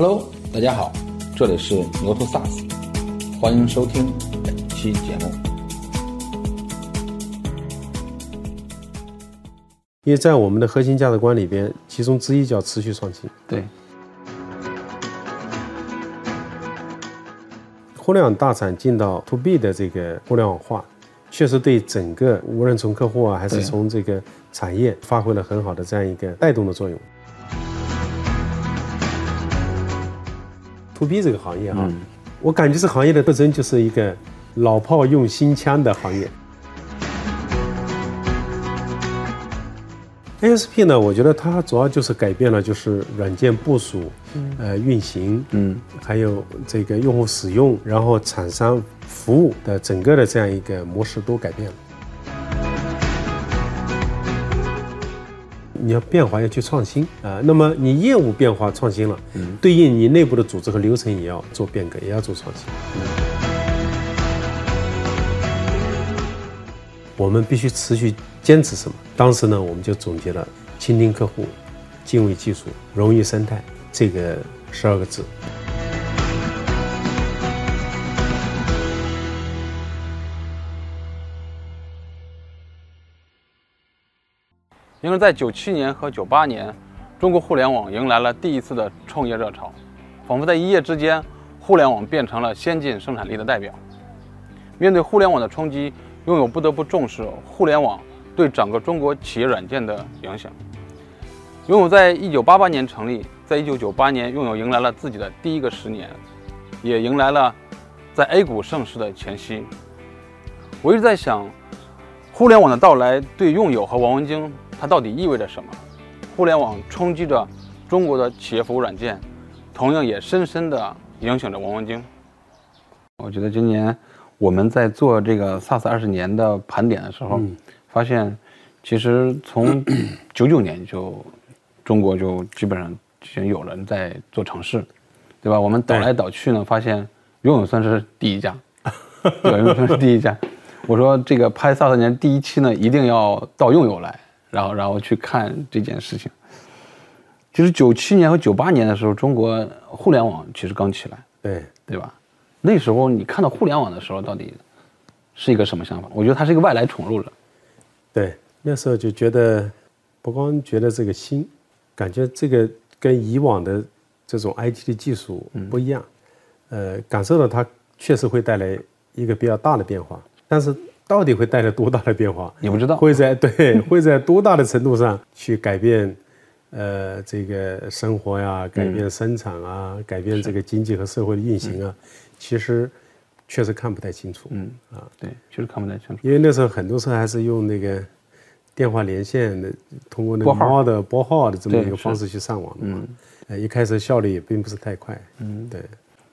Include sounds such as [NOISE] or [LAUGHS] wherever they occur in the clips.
Hello，大家好，这里是牛头 SaaS，欢迎收听本期节目。因为在我们的核心价值观里边，其中之一叫持续创新。对，互联网大厂进到 To B 的这个互联网化，确实对整个无论从客户啊，还是从这个产业，发挥了很好的这样一个带动的作用。To B 这个行业哈、嗯我感觉这行业的特征就是一个老炮用新枪的行业。ASP 呢，我觉得它主要就是改变了就是软件部署、呃运行，嗯，还有这个用户使用，然后厂商服务的整个的这样一个模式都改变了。你要变化，要去创新啊、那么你业务变化创新了，对应你内部的组织和流程也要做变革，也要做创新。我们必须持续坚持什么？当时呢，我们就总结了倾听客户、敬畏技术、荣誉生态这个十二个字。因为在九七年和九八年，中国互联网迎来了第一次的创业热潮，仿佛在一夜之间，互联网变成了先进生产力的代表。面对互联网的冲击，拥有不得不重视互联网对整个中国企业软件的影响。拥有在一九八八年成立，在一九九八年拥有迎来了自己的第一个十年，也迎来了在 A 股盛世的前夕。我一直在想，互联网的到来对用友和王文京它到底意味着什么？互联网冲击着中国的企业服务软件，同样也深深的影响着王文京。我觉得今年我们在做这个 SaaS 二十年的盘点的时候，发现其实从 [COUGHS] 九九年就中国就基本上已经有人在做尝试，对吧？我们倒来倒去呢，发现游泳算是第一家，对，拥有算是第一家。我说这个拍 SaaS 年第一期呢，一定要到用友来，然后然后去看这件事情。就是九七年和九八年的时候，中国互联网其实刚起来，对，对吧？那时候你看到互联网的时候，到底是一个什么想法？我觉得它是一个外来宠入了。对，那时候就觉得，不光觉得这个新，感觉这个跟以往的这种 IT 的技术不一样，呃，感受到它确实会带来一个比较大的变化，但是到底会带来多大的变化，你不知道。会在对 [LAUGHS] 会在多大的程度上去改变，呃，这个生活呀，改变生产啊，改变这个经济和社会的运行啊，其实确实看不太清楚，嗯。啊，对，确实看不太清楚。因为那时候很多时候还是用那个电话连线的，通过那个拨号。猫的拨号的这么一个方式去上网的嘛。呃，一开始效率也并不是太快。嗯，对，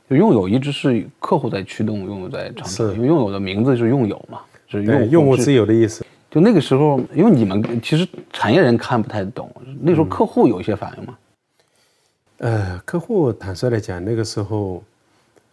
就用友一直是客户在驱动，用友在长是。因为用友的名字是用友嘛，是，用户用户自由的意思。就那个时候，因为你们其实产业人看不太懂，那时候客户有一些反应嘛。呃，客户坦率来讲，那个时候，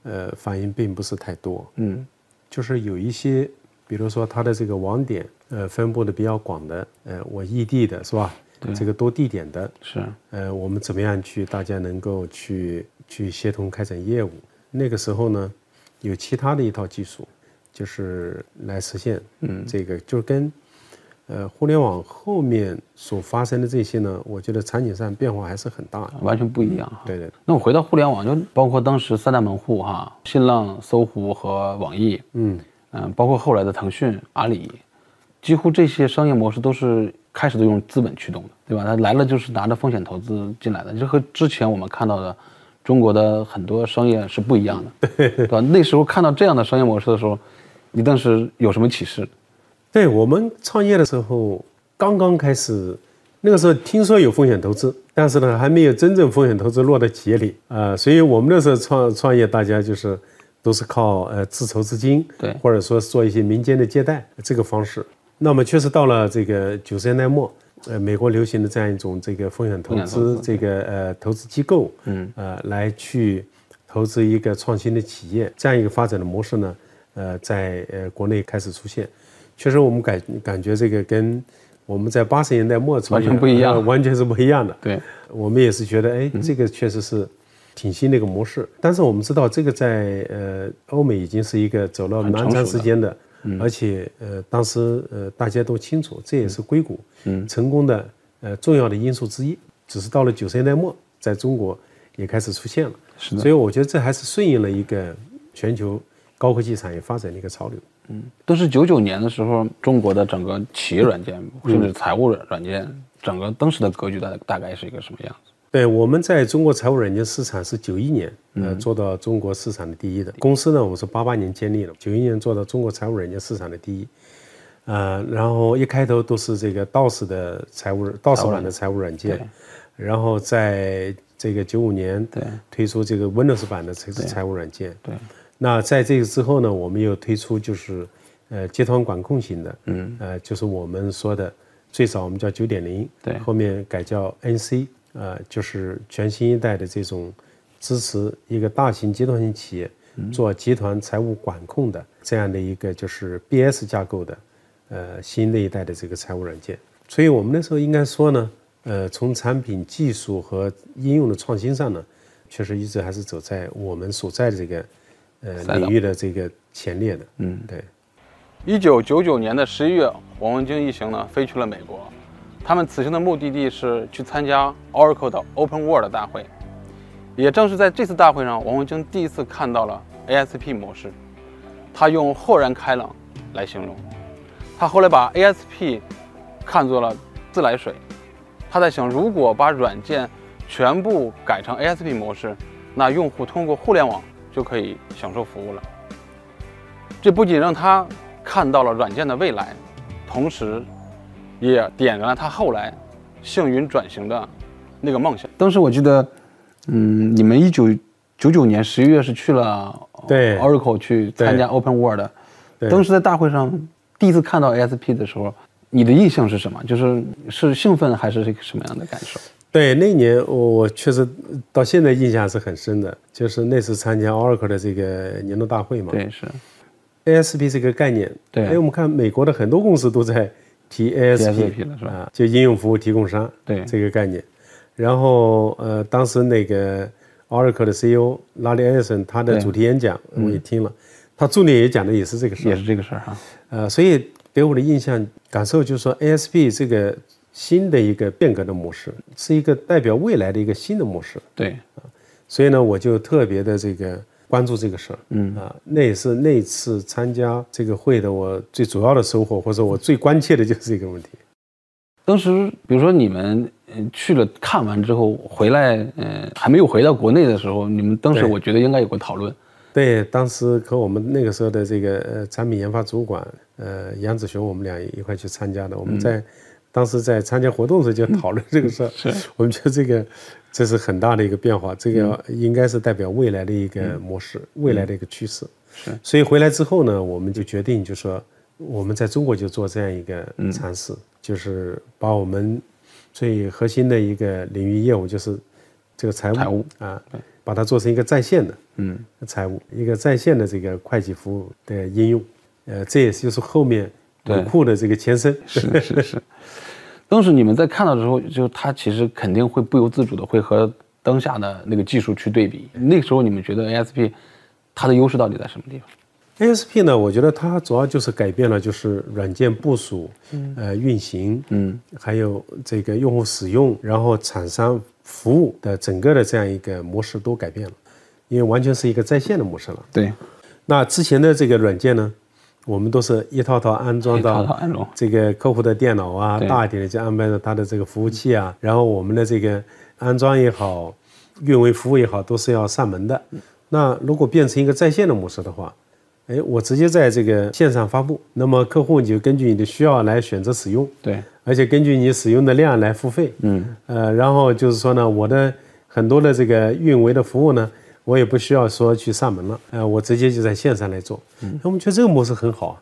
呃，反应并不是太多。嗯，就是有一些，比如说它的这个网点，呃，分布的比较广的，呃，我异地的是吧？这个多地点的，是，呃，我们怎么样去大家能够去去协同开展业务？那个时候呢，有其他的一套技术，就是来实现，嗯，这个就是跟呃互联网后面所发生的这些呢，我觉得场景上变化还是很大的。完全不一样哈。对对那我回到互联网，就包括当时三大门户哈，新浪、搜狐和网易，嗯，嗯、包括后来的腾讯、阿里，几乎这些商业模式都是开始都用资本驱动的，对吧？它来了就是拿着风险投资进来的，这和之前我们看到的中国的很多商业是不一样的，[LAUGHS] 对吧？那时候看到这样的商业模式的时候，你当时有什么启示？对我们创业的时候刚刚开始，那个时候听说有风险投资，但是呢还没有真正风险投资落到企业里啊、所以我们那时候创创业，大家就是都是靠呃自筹资金，对或者说做一些民间的借贷这个方式。那么确实到了这个九十年代末，呃，美国流行的这样一种这个风险投资这个呃投资机构，嗯，呃，来去投资一个创新的企业，这样一个发展的模式呢，呃，在呃国内开始出现。确实，我们感感觉这个跟我们在八十年代末完全不一样呃完全是不一样的。对，我们也是觉得，哎，这个确实是，挺新的一个模式。但是我们知道，这个在呃欧美已经是一个走了蛮长时间的，而且呃当时呃大家都清楚，这也是硅谷成功的呃重要的因素之一。只是到了九十年代末，在中国也开始出现了。是的所以我觉得这还是顺应了一个全球高科技产业发展的一个潮流。嗯都是九九年的时候，中国的整个企业软件，甚至财务软件，整个当时的格局大大概是一个什么样子？对，我们在中国财务软件市场是九一年，呃，做到中国市场的第一的。公司呢，我们是八八年建立的，九一年做到中国财务软件市场的第一。呃，然后一开头都是这个 DOS 的财务 DOS 版的财务软件，然后在这个九五年对推出这个 Windows 版的财财务软件。对，那在这个之后呢，我们又推出就是呃集团管控型的，嗯，呃，就是我们说的最早我们叫九点零，对。后面改叫 NC，呃，就是全新一代的这种支持一个大型集团型企业做集团财务管控的这样的一个就是 BS 架构的，呃，新的一代的这个财务软件。所以我们那时候应该说呢，呃，从产品技术和应用的创新上呢，确实一直还是走在我们所在的这个呃领域的这个前列的。嗯，对。一九九九年的十一月，王文京一行呢飞去了美国。他们此行的目的地是去参加 Oracle 的 Open World 大会。也正是在这次大会上，王文京第一次看到了 ASP 模式。他用豁然开朗来形容。他后来把 ASP 看作了自来水。他在想，如果把软件全部改成 ASP 模式，那用户通过互联网就可以享受服务了。这不仅让他看到了软件的未来，同时也点燃了他后来幸运转型的那个梦想。当时我记得，嗯，你们一九九九年十一月是去了对 Oracle 去参加 Open World，对当时在大会上第一次看到 ASP 的时候，你的印象是什么？就是是兴奋还是一个什么样的感受？对，那一年我我确实到现在印象是很深的，就是那次参加 Oracle 的这个年度大会嘛。对，是 ASP 这个概念，对哎，我们看美国的很多公司都在提 ASP, 了是吧啊，就应用服务提供商，对这个概念。然后呃，当时那个 Oracle 的 CEO 拉里·艾森他的主题演讲我也听了，他重点也讲的也是这个事儿也是这个事儿哈。呃，所以给我的印象感受就是说，ASP 这个新的一个变革的模式，是一个代表未来的一个新的模式。对啊，所以呢，我就特别的这个关注这个事儿。嗯啊，那也是那次参加这个会的我最主要的收获，或者我最关切的就是这个问题。当时比如说你们呃去了看完之后回来，呃还没有回到国内的时候，你们当时我觉得应该有个讨论。对，当时和我们那个时候的这个呃产品研发主管呃杨子雄，我们俩一块去参加的。我们在、当时在参加活动的时候就讨论这个事儿，我们觉得这个这是很大的一个变化，这个应该是代表未来的一个模式，未来的一个趋势。是，所以回来之后呢，我们就决定就说我们在中国就做这样一个尝试，就是把我们最核心的一个领域业务就是这个财务财务。啊，把它做成一个在线的嗯。财务，一个在线的这个会计服务的应用，呃，这也是就是后面对武库的这个前身。是是是。当时你们在看到的时候，就它其实肯定会不由自主的会和当下的那个技术去对比。那个时候你们觉得 ASP 它的优势到底在什么地方？ASP 呢，我觉得它主要就是改变了就是软件部署、嗯呃运行，嗯，还有这个用户使用，然后厂商服务的整个的这样一个模式都改变了，因为完全是一个在线的模式了。对，那之前的这个软件呢，我们都是一套套安装到这个客户的电脑啊，对。大一点的就安排到他的这个服务器啊，然后我们的这个安装也好，运维服务也好，都是要上门的。那如果变成一个在线的模式的话，哎，我直接在这个线上发布，那么客户你就根据你的需要来选择使用，对，而且根据你使用的量来付费。嗯，呃，然后就是说呢，我的很多的这个运维的服务呢，我也不需要说去上门了，呃，我直接就在线上来做。嗯，我们觉得这个模式很好啊，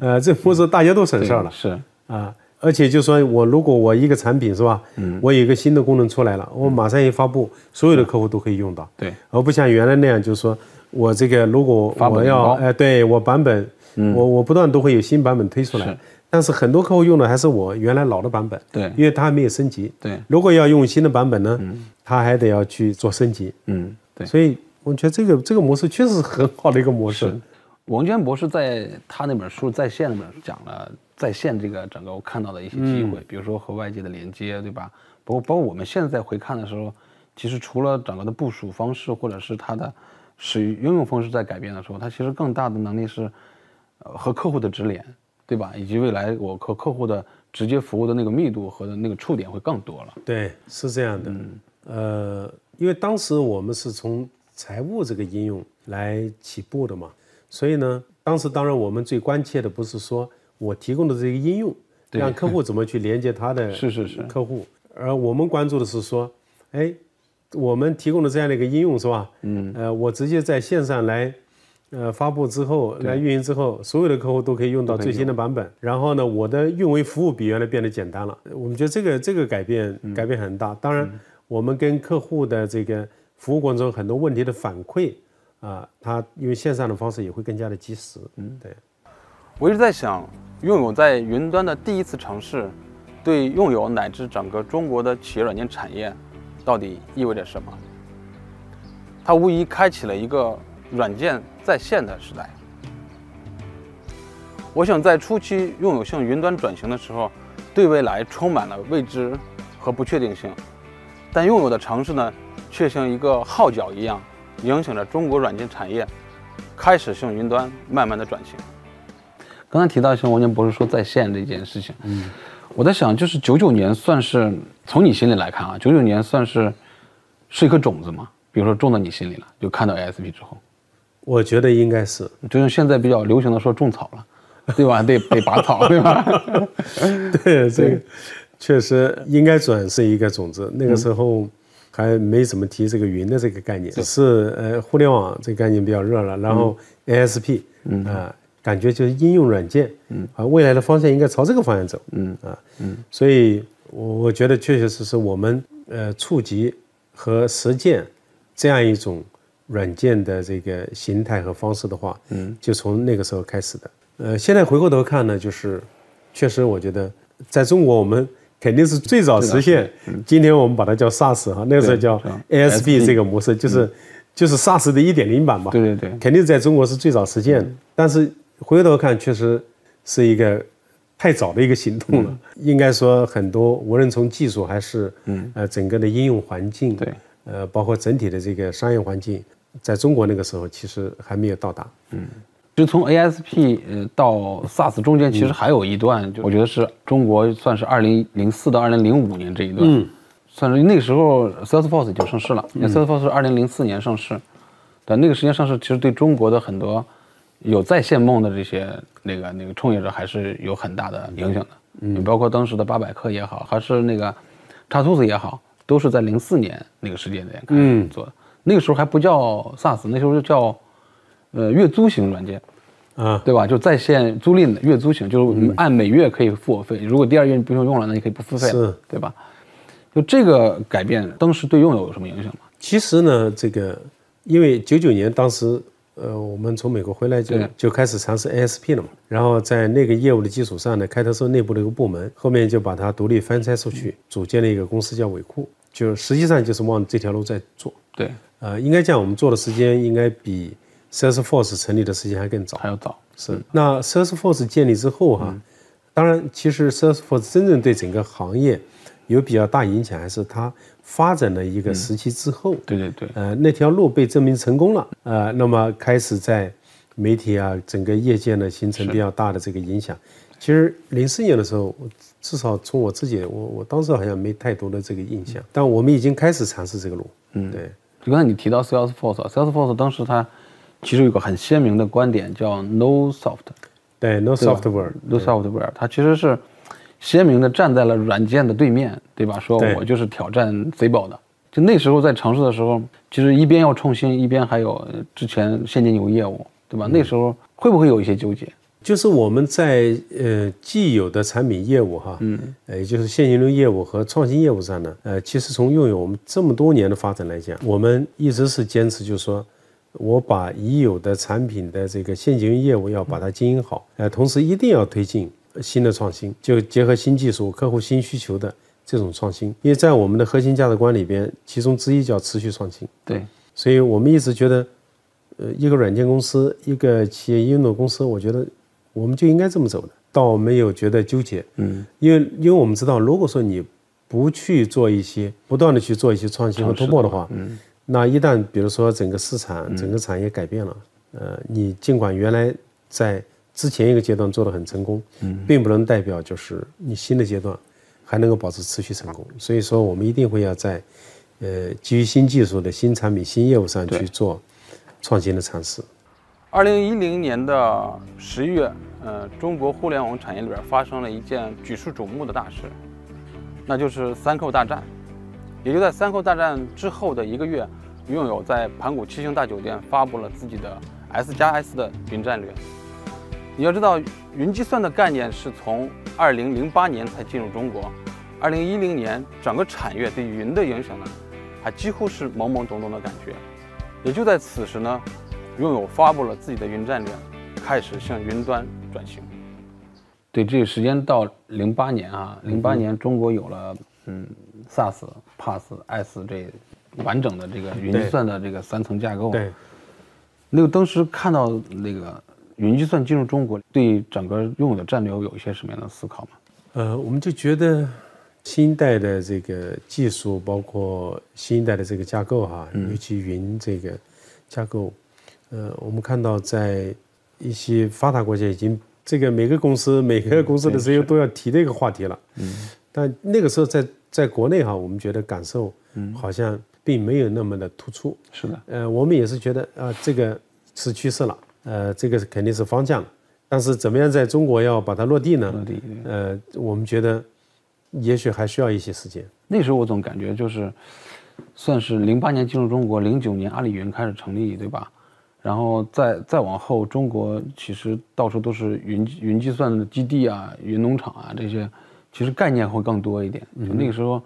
呃，这个模式大家都省事儿了。是。啊。而且就说我如果我一个产品是吧，嗯，我有一个新的功能出来了，我马上一发布，所有的客户都可以用到。对，而不像原来那样，就是说我这个如果我要高。哎，对我版本，我我不断都会有新版本推出来。是，但是很多客户用的还是我原来老的版本，对。因为它还没有升级。对，如果要用新的版本呢，嗯、他还得要去做升级。嗯，对。所以我觉得这个这个模式确实是很好的一个模式。王娟博士在他那本书《在线》里面讲了在线这个整个我看到的一些机会，比如说和外界的连接，对吧？包括包括我们现在在回看的时候，其实除了整个的部署方式或者是它的使应用方式在改变的时候，它其实更大的能力是，呃，和客户的直连，对吧？以及未来我和客户的直接服务的那个密度和那个触点会更多了。对，是这样的。呃，因为当时我们是从财务这个应用来起步的嘛。所以呢，当时当然我们最关切的不是说我提供的这个应用，让客户怎么去连接他的 [LAUGHS] 是是是客户，而我们关注的是说，哎，我们提供的这样的一个应用是吧？嗯，呃，我直接在线上来，呃，发布之后来运营之后，所有的客户都可以用到最新的版本。然后呢，我的运维服务比原来变得简单了。我们觉得这个这个改变改变很大。当然，我们跟客户的这个服务过程中很多问题的反馈。啊，它因为线上的方式也会更加的及时。嗯，对。我一直在想，拥有在云端的第一次尝试，对拥有乃至整个中国的企业软件产业，到底意味着什么？它无疑开启了一个软件在线的时代。我想在初期拥有向云端转型的时候，对未来充满了未知和不确定性，但拥有的城市呢，却像一个号角一样。影响着中国软件产业开始向云端慢慢的转型。刚才提到像王建博士说在线这件事情，嗯，我在想，就是九九年算是从你心里来看啊，九九年算是是一颗种子嘛？比如说种到你心里了，就看到 ASP 之后，我觉得应该是，就像现在比较流行的说种草了，对吧？得得拔草，对吧？[LAUGHS] 对，这个确实应该转是一个种子。那个时候。还没怎么提这个云的这个概念，只是呃互联网这个概念比较热了，然后 ASP，嗯啊，感觉就是应用软件，嗯啊，未来的方向应该朝这个方向走，嗯啊，嗯，所以我我觉得确确实实我们呃触及和实践这样一种软件的这个形态和方式的话，嗯，就从那个时候开始的，呃，现在回过头看呢，就是确实我觉得在中国我们。肯定是最早实现。今天我们把它叫 SaaS 哈，那个时候叫 ASB 这个模式，就是就是 SaaS 的一点零版嘛。对对对，肯定在中国是最早实现。但是回头看，确实是一个太早的一个行动了。应该说，很多无论从技术还是呃整个的应用环境，对，呃包括整体的这个商业环境，在中国那个时候其实还没有到达。嗯。就从 ASP 呃到 SaaS 中间，其实还有一段，就我觉得是中国算是二零零四到二零零五年这一段，算是那个时候 Salesforce 就上市了。Salesforce 是二零零四年上市，但那个时间上市，其实对中国的很多有在线梦的这些那个那个创业者还是有很大的影响的。嗯，包括当时的八百克也好，还是那个叉兔子也好，都是在零四年那个时间点开始做的。那个时候还不叫 SaaS，那时候就叫。呃，月租型软件，啊，对吧？就在线租赁的月租型，就是按每月可以付我费。如果第二月你不用用了，那你可以不付费，是，对吧？就这个改变，当时对用友有什么影响吗？其实呢，这个因为九九年当时，呃，我们从美国回来就就开始尝试 ASP 了嘛。然后在那个业务的基础上呢，开头是内部的一个部门，后面就把它独立分拆出去，组建了一个公司叫伟库，就实际上就是往这条路在做。对，呃，应该讲我们做的时间应该比。Salesforce 成立的时间还更早，还要早。是那 Salesforce 建立之后哈，当然，其实 Salesforce 真正对整个行业有比较大影响，还是它发展的一个时期之后。对对对。呃，那条路被证明成功了，呃，那么开始在媒体啊，整个业界呢形成比较大的这个影响。其实零四年的时候，至少从我自己，我我当时好像没太多的这个印象，但我们已经开始尝试这个路。嗯，对。就刚才你提到 Salesforce，Salesforce 当时它。其实有个很鲜明的观点，叫 No Soft，对 No Software，No Software，它其实是鲜明的站在了软件的对面，对吧？说我就是挑战贼宝的。就那时候在尝试的时候，其实一边要创新，一边还有之前现金流业务，对吧？那时候会不会有一些纠结？就是我们在呃既有的产品业务哈，嗯，呃也就是现金流业务和创新业务上呢，呃，其实从拥有我们这么多年的发展来讲，我们一直是坚持，就是说。我把已有的产品的这个现金业务要把它经营好，呃，同时一定要推进新的创新，就结合新技术、客户新需求的这种创新。因为在我们的核心价值观里边，其中之一叫持续创新。对，所以我们一直觉得，呃，一个软件公司，一个企业应用的公司，我觉得我们就应该这么走的，倒没有觉得纠结。嗯，因为因为我们知道，如果说你不去做一些不断的去做一些创新和突破的话，嗯，那一旦比如说整个市场、整个产业改变了，呃，你尽管原来在之前一个阶段做得很成功，嗯，并不能代表就是你新的阶段还能够保持持续成功。所以说，我们一定会要在呃基于新技术的新产品、新业务上去做创新的尝试。二零一零年的十一月，呃，中国互联网产业里边发生了一件举世瞩目的大事。那就是三扣大战，也就在三扣大战之后的一个月，拥有在盘古七星大酒店发布了自己的 S 加 S 的云战略。你要知道，云计算的概念是从2008年才进入中国，2010年整个产业对云的影响呢，还几乎是懵懵懂懂的感觉。也就在此时呢，拥有发布了自己的云战略，开始向云端转型。对，这个时间到零八年啊，零八年中国有了嗯，SaaS、PaaS、S 这完整的这个云计算的这个三层架构。对。那个当时看到那个云计算进入中国，对整个用户的战略有一些什么样的思考吗？呃，我们就觉得新一代的这个技术，包括新一代的这个架构哈，尤其云这个架构，呃，我们看到在一些发达国家已经。这个每个公司每个公司的 CEO 都要提这个话题了，嗯，但那个时候在在国内哈，我们觉得感受，嗯，好像并没有那么的突出，是的，呃，我们也是觉得啊，这个是趋势了，呃，这个肯定是方向，但是怎么样在中国要把它落地呢？落地，呃，我们觉得也许还需要一些时间。那时候我总感觉就是，算是零八年进入中国，零九年阿里云开始成立，对吧？然后再再往后，中国其实到处都是云云计算的基地啊，云农场啊这些，其实概念会更多一点。就那个时候，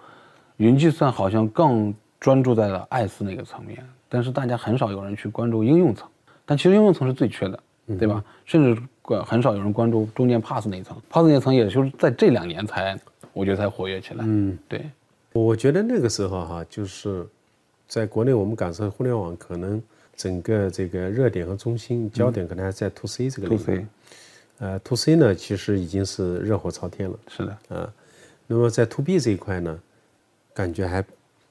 云计算好像更专注在了 S 那个层面，但是大家很少有人去关注应用层。但其实应用层是最缺的，对吧？甚至关很少有人关注中间 PaaS 那一层，PaaS 那层也就是在这两年才，我觉得才活跃起来。嗯，对。我觉得那个时候哈，就是在国内我们感受互联网可能。整个这个热点和中心焦点可能还在 to C 这个领域，呃，to C 呢其实已经是热火朝天了。是的，啊，那么在 to B 这一块呢，感觉还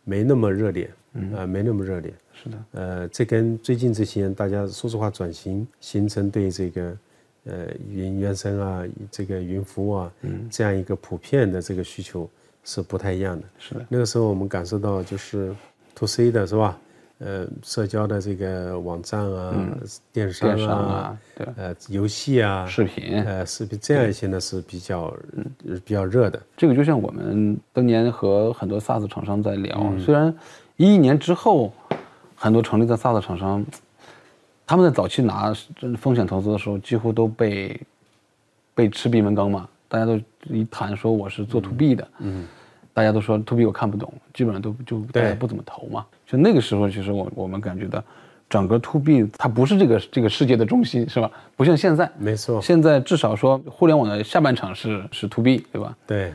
没那么热烈，啊，没那么热烈。是的，呃，这跟最近这些年大家数字化转型形成对这个呃云原生啊，这个云服务啊，这样一个普遍的这个需求是不太一样的。是的，那个时候我们感受到就是 to C 的是吧？呃，社交的这个网站啊，电商啊，对，呃，游戏啊，视频，呃，视频这样一些呢是比较比较热的。这个就像我们当年和很多 SaaS 厂商在聊，虽然一一年之后，很多成立的 SaaS 厂商，他们在早期拿风险投资的时候，几乎都被被吃闭门羹嘛，大家都一谈说我是做 To B 的，嗯。大家都说 to B 我看不懂，基本上都就大家不怎么投嘛。就那个时候，其实我我们感觉到，整个 to B 它不是这个这个世界的中心，是吧？不像现在，没错。现在至少说互联网的下半场是是 to B，对吧？对，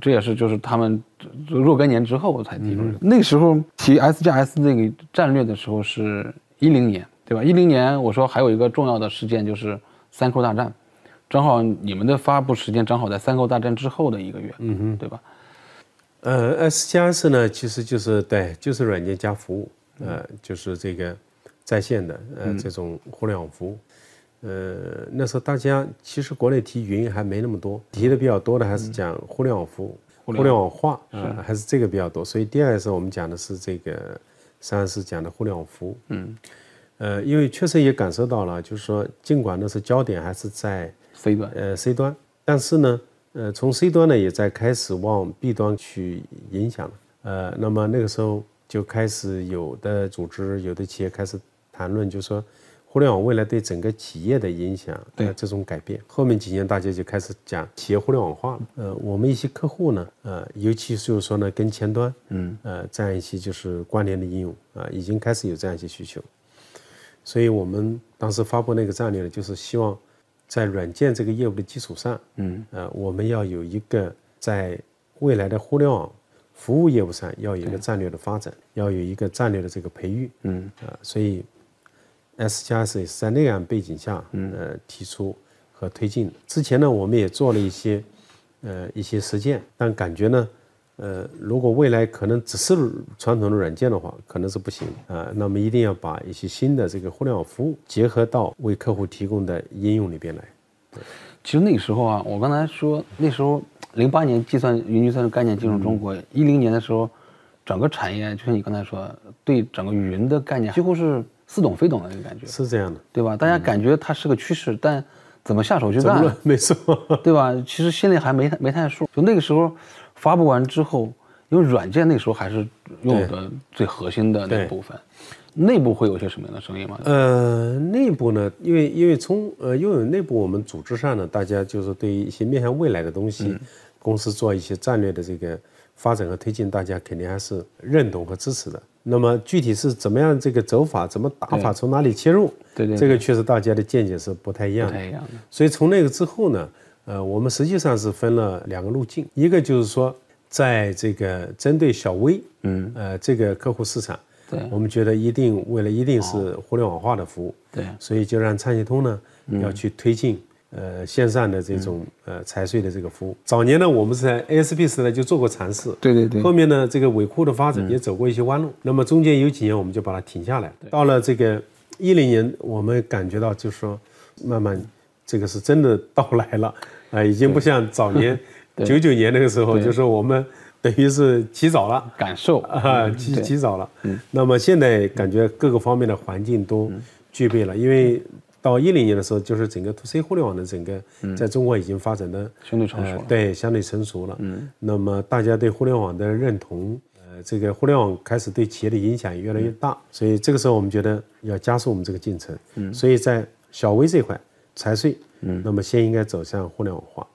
这也是就是他们若干年之后才提出来的。那个时候提 S 加 S 这个战略的时候是一零年，对吧？一零年我说还有一个重要的事件就是三扣大战，正好你们的发布时间正好在三扣大战之后的一个月，嗯哼，对吧？呃，S 加 S 呢，其实就是对，就是软件加服务，呃，就是这个在线的呃这种互联网服务。呃，那时候大家其实国内提云还没那么多，提的比较多的还是讲互联网服务、互联网化，还是这个比较多。所以第二次我们讲的是这个，三是讲的互联网服务。嗯，呃，因为确实也感受到了，就是说，尽管那是焦点还是在 C 端，呃，C 端，但是呢。呃，从 C 端呢也在开始往 B 端去影响了。呃，那么那个时候就开始有的组织、有的企业开始谈论，就说互联网未来对整个企业的影响，对这种改变。后面几年大家就开始讲企业互联网化。呃，我们一些客户呢，呃，尤其就是说呢，跟前端，嗯，呃，这样一些就是关联的应用啊，已经开始有这样一些需求。所以我们当时发布那个战略呢，就是希望。在软件这个业务的基础上，嗯，呃，我们要有一个在未来的互联网服务业务上要有一个战略的发展，要有一个战略的这个培育，嗯，啊，所以 S 加 S 也是在那样背景下，呃，提出和推进的。之前呢，我们也做了一些，呃，一些实践，但感觉呢。呃，如果未来可能只是传统的软件的话，可能是不行啊。那么一定要把一些新的这个互联网服务结合到为客户提供的应用里边来。其实那个时候啊，我刚才说那时候零八年计算云计算的概念进入中国，一零年的时候，整个产业就像你刚才说，对整个云的概念几乎是似懂非懂的那个感觉。是这样的，对吧？大家感觉它是个趋势，但怎么下手去干？没错，对吧？其实心里还没没太数。就那个时候。发布完之后，因为软件那时候还是用的最核心的那部分，内部会有些什么样的声音吗？呃，内部呢，因为因为从呃因为内部我们组织上呢，大家就是对于一些面向未来的东西，公司做一些战略的这个发展和推进，大家肯定还是认同和支持的。那么具体是怎么样这个走法，怎么打法，从哪里切入？对对，这个确实大家的见解是不太一样的。不太一样的。所以从那个之后呢？呃，我们实际上是分了两个路径，一个就是说，在这个针对小微，嗯，呃，这个客户市场，对，我们觉得一定为了一定是互联网化的服务，对，所以就让畅信通呢要去推进呃线上的这种呃财税的这个服务。早年呢，我们是在 ASP 时代就做过尝试，对对对，后面呢，这个尾库的发展也走过一些弯路，那么中间有几年我们就把它停下来，到了这个一零年，我们感觉到就是说慢慢。这个是真的到来了，啊，已经不像早年 [LAUGHS] 九九年那个时候，就是我们等于是起早了，感受。啊，起起早了。嗯，那么现在感觉各个方面的环境都具备了，因为到一零年的时候，就是整个 to C 互联网的整个在中国已经发展的相对成熟了，对，相对成熟了。嗯，那么大家对互联网的认同，呃，这个互联网开始对企业的影响也越来越大，所以这个时候我们觉得要加速我们这个进程。嗯，所以在小微这块。财税，嗯，那么先应该走向互联网化。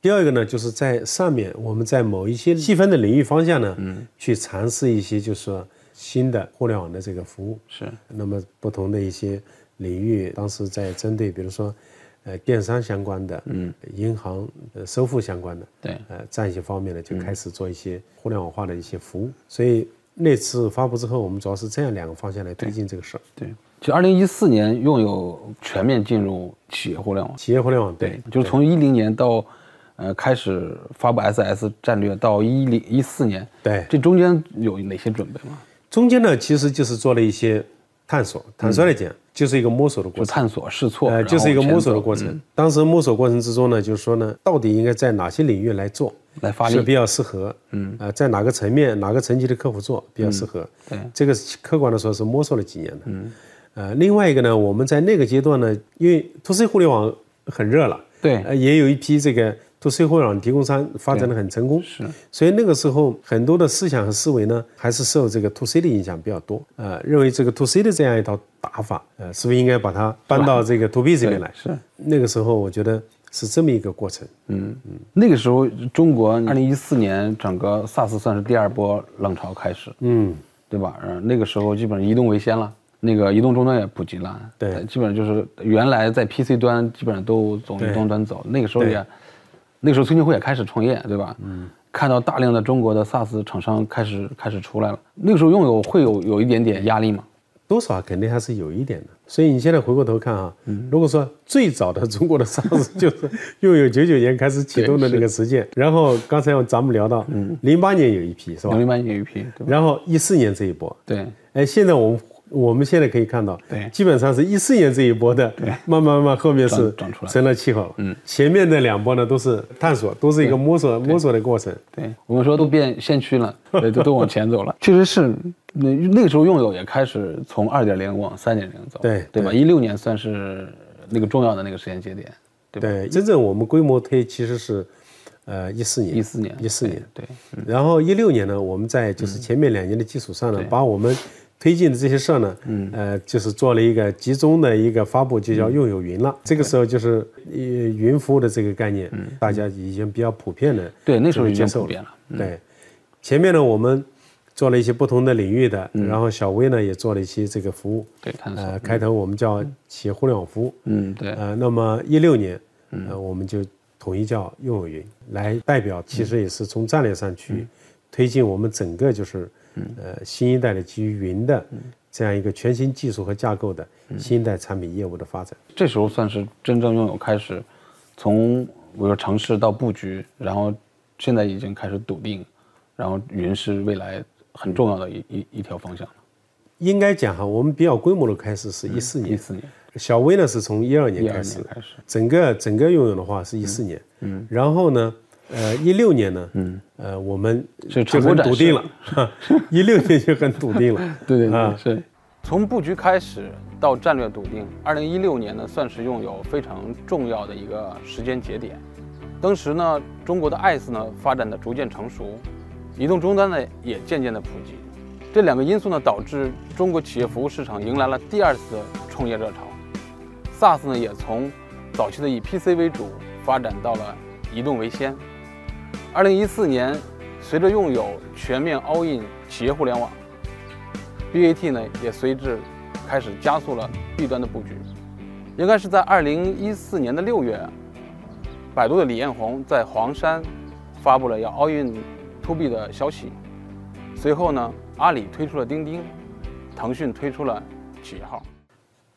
第二个呢，就是在上面，我们在某一些细分的领域方向呢，嗯，去尝试一些，就是说新的互联网的这个服务。是。那么不同的一些领域，当时在针对，比如说，呃，电商相关的，嗯，银行呃收付相关的，对，呃，这样一些方面呢，就开始做一些互联网化的一些服务。所以那次发布之后，我们主要是这样两个方向来推进这个事儿。对。就二零一四年，拥有全面进入企业互联网。企业互联网，对，就是从一零年到，呃，开始发布 SS 战略到一零一四年，对，这中间有哪些准备吗？中间呢，其实就是做了一些探索，坦率来讲，就是一个摸索的过程，探索试错，呃，就是一个摸索的过程。当时摸索过程之中呢，就是说呢，到底应该在哪些领域来做，来发力。是比较适合，嗯，呃，在哪个层面、哪个层级的客户做比较适合？对，这个客观的说，是摸索了几年的，嗯。呃，另外一个呢，我们在那个阶段呢，因为 to C 互联网很热了，对，呃，也有一批这个 to C 互联网提供商发展的很成功，是，所以那个时候很多的思想和思维呢，还是受这个 to C 的影响比较多，呃，认为这个 to C 的这样一套打法，呃，是不是应该把它搬到这个 to B 这边来？是，那个时候我觉得是这么一个过程，嗯嗯，那个时候中国二零一四年整个 SaaS 算是第二波浪潮开始，嗯，对吧？嗯，那个时候基本上移动为先了。那个移动终端也普及了，对，基本上就是原来在 PC 端基本上都从移动端走。那个时候也，那个时候崔庆辉也开始创业，对吧？嗯，看到大量的中国的 SaaS 厂商开始开始出来了。那个时候拥有会有有一点点压力吗？多少肯定还是有一点的。所以你现在回过头看啊，嗯如果说最早的中国的 SaaS [LAUGHS] 就是拥有九九年开始启动的那个实践，然后刚才咱们聊到，零八年有一批是吧？零八年有一批，然后一四年这一波，对，哎，现在我们。我们现在可以看到，对，基本上是一四年这一波的，对，慢慢慢慢后面是长出来，成了气候了。嗯，前面的两波呢都是探索，都是一个摸索摸索的过程。对，我们说都变先驱了，[LAUGHS] 对，都都往前走了。确实是，那那个时候用友也开始从二点零往三点零走，对对吧？一六年算是那个重要的那个时间节点，对吧？对，真正我们规模推其实是，呃，一四年，一四年，一四年，对。然后一六年呢，我们在就是前面两年的基础上呢，把我们。推进的这些事儿呢，嗯，呃，就是做了一个集中的一个发布，就叫用友云了。这个时候就是云服务的这个概念，大家已经比较普遍的，对，那时候已经普遍了。对，前面呢，我们做了一些不同的领域的，然后小微呢也做了一些这个服务。对，呃，开头我们叫企业互联网服务。嗯，对。呃，那么一六年，呃，我们就统一叫用有云，来代表，其实也是从战略上去推进我们整个就是呃新一代的基于云的这样一个全新技术和架构的新一代产品业务的发展。这时候算是真正拥有开始，从比如说城市到布局，然后现在已经开始笃定，然后云是未来。很重要的一一一条方向，应该讲哈，我们比较规模的开始是一四年，一四年，小微呢是从一二年开始，开始，整个整个拥有的话是一四年，嗯，然后呢，呃，一六年呢，嗯，呃，我们就很笃定了，一六年就很笃定了，对对对，是，从布局开始到战略笃定，二零一六年呢算是拥有非常重要的一个时间节点，当时呢，中国的 ICE 呢发展的逐渐成熟。移动终端呢也渐渐的普及，这两个因素呢导致中国企业服务市场迎来了第二次的创业热潮，SaaS 呢也从早期的以 PC 为主发展到了移动为先。二零一四年，随着拥有全面 all in 企业互联网，BAT 呢也随之开始加速了 B 端的布局。应该是在二零一四年的六月，百度的李彦宏在黄山发布了要 all in。to B 的消息，随后呢，阿里推出了钉钉，腾讯推出了企业号。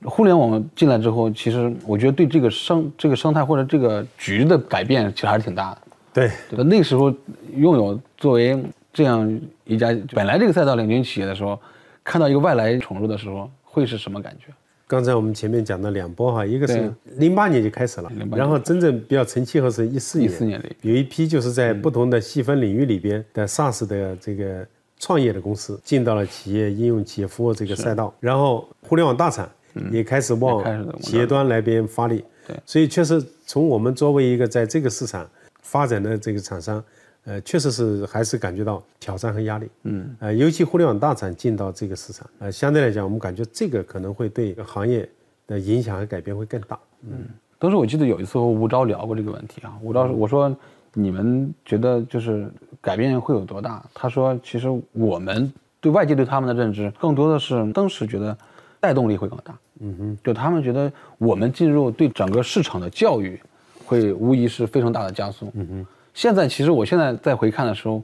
互联网进来之后，其实我觉得对这个生这个生态或者这个局的改变，其实还是挺大的。对？那个时候拥有作为这样一家本来这个赛道领军企业的时候，看到一个外来闯入的时候，会是什么感觉？刚才我们前面讲的两波哈，一个是零八年就开始了，然后真正比较成气候是一四年，一四年有一批就是在不同的细分领域里边的 SaaS 的这个创业的公司进到了企业应用、企业服务这个赛道，然后互联网大厂也开始往企业端来边发力，对，所以确实从我们作为一个在这个市场发展的这个厂商。呃，确实是还是感觉到挑战和压力，嗯，呃，尤其互联网大厂进到这个市场，呃，相对来讲，我们感觉这个可能会对行业的影响和改变会更大，嗯。当时我记得有一次和吴钊聊过这个问题啊，吴钊我说你们觉得就是改变会有多大？他说其实我们对外界对他们的认知更多的是当时觉得带动力会更大，嗯哼，就他们觉得我们进入对整个市场的教育会无疑是非常大的加速，嗯哼。现在其实我现在再回看的时候，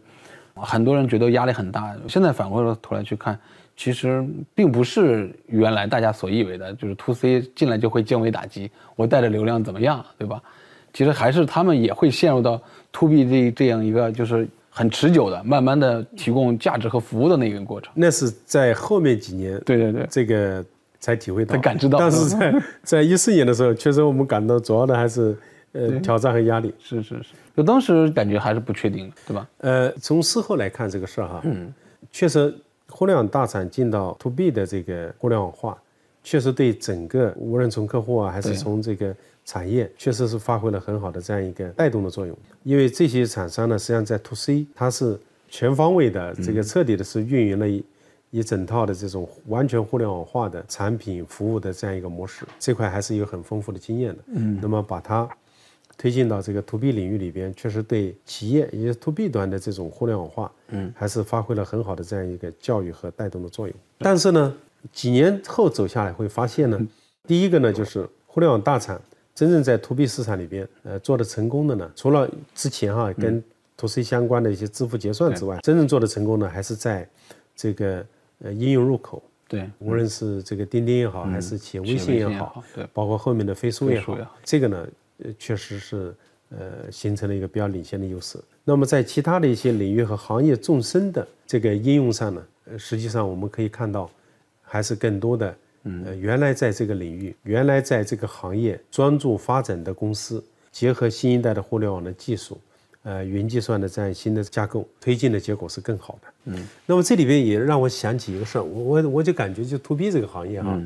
很多人觉得压力很大。现在反过头来去看，其实并不是原来大家所以为的，就是 to C 进来就会降维打击，我带着流量怎么样，对吧？其实还是他们也会陷入到 to B 这这样一个就是很持久的、慢慢的提供价值和服务的那个过程。那是在后面几年，对对对，这个才体会到、才感知到。但是在在一四年的时候，确实我们感到主要的还是呃挑战和压力。是是是。就当时感觉还是不确定的，对吧？呃，从事后来看这个事儿哈，嗯，确实，互联网大厂进到 to B 的这个互联网化，确实对整个无论从客户啊，还是从这个产业，确实是发挥了很好的这样一个带动的作用。因为这些厂商呢，实际上在 to C，它是全方位的这个彻底的是运营了一一整套的这种完全互联网化的产品服务的这样一个模式，这块还是有很丰富的经验的。嗯，那么把它。推进到这个 to B 领域里边，确实对企业也是 to B 端的这种互联网化，嗯，还是发挥了很好的这样一个教育和带动的作用。但是呢，几年后走下来会发现呢，第一个呢就是互联网大厂真正在 to B 市场里边，呃，做的成功的呢，除了之前哈跟 to C 相关的一些支付结算之外，真正做的成功的还是在这个呃应用入口，对，无论是这个钉钉也好，还是企业微信也好，对，包括后面的飞书也好，这个呢。呃，确实是，呃，形成了一个比较领先的优势。那么在其他的一些领域和行业纵深的这个应用上呢，呃，实际上我们可以看到，还是更多的，呃，原来在这个领域、原来在这个行业专注发展的公司，结合新一代的互联网的技术，呃，云计算的这样新的架构，推进的结果是更好的。嗯。那么这里边也让我想起一个事儿，我我我就感觉就 to B 这个行业哈，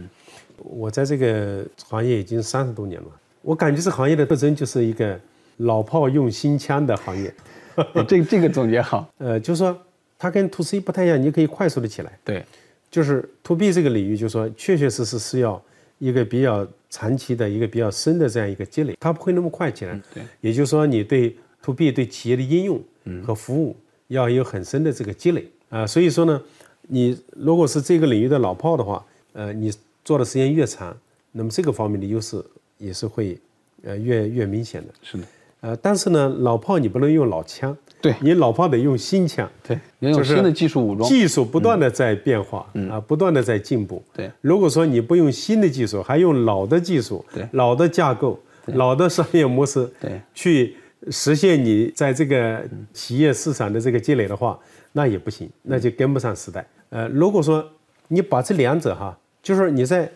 我在这个行业已经三十多年了。我感觉这行业的特征就是一个老炮用新枪的行业，[LAUGHS] 这这个总结好。[LAUGHS] 呃，就是说它跟 to C 不太一样，你可以快速的起来。对，就是 to B 这个领域，就是说确确实实是要一个比较长期的一个比较深的这样一个积累，它不会那么快起来。对，也就是说你对 to B 对企业的应用和服务要有很深的这个积累。啊、所以说呢，你如果是这个领域的老炮的话，呃，你做的时间越长，那么这个方面的优势也是会呃越越明显的。是的，呃，但是呢，老炮你不能用老枪，对。你老炮得用新枪，对，要用就是新的技术武装。技术不断的在变化，啊，不断的在进步。对。如果说你不用新的技术，还用老的技术、对。老的架构、老的商业模式，对。去实现你在这个企业市场的这个积累的话，那也不行，那就跟不上时代。呃，如果说你把这两者哈，就是你在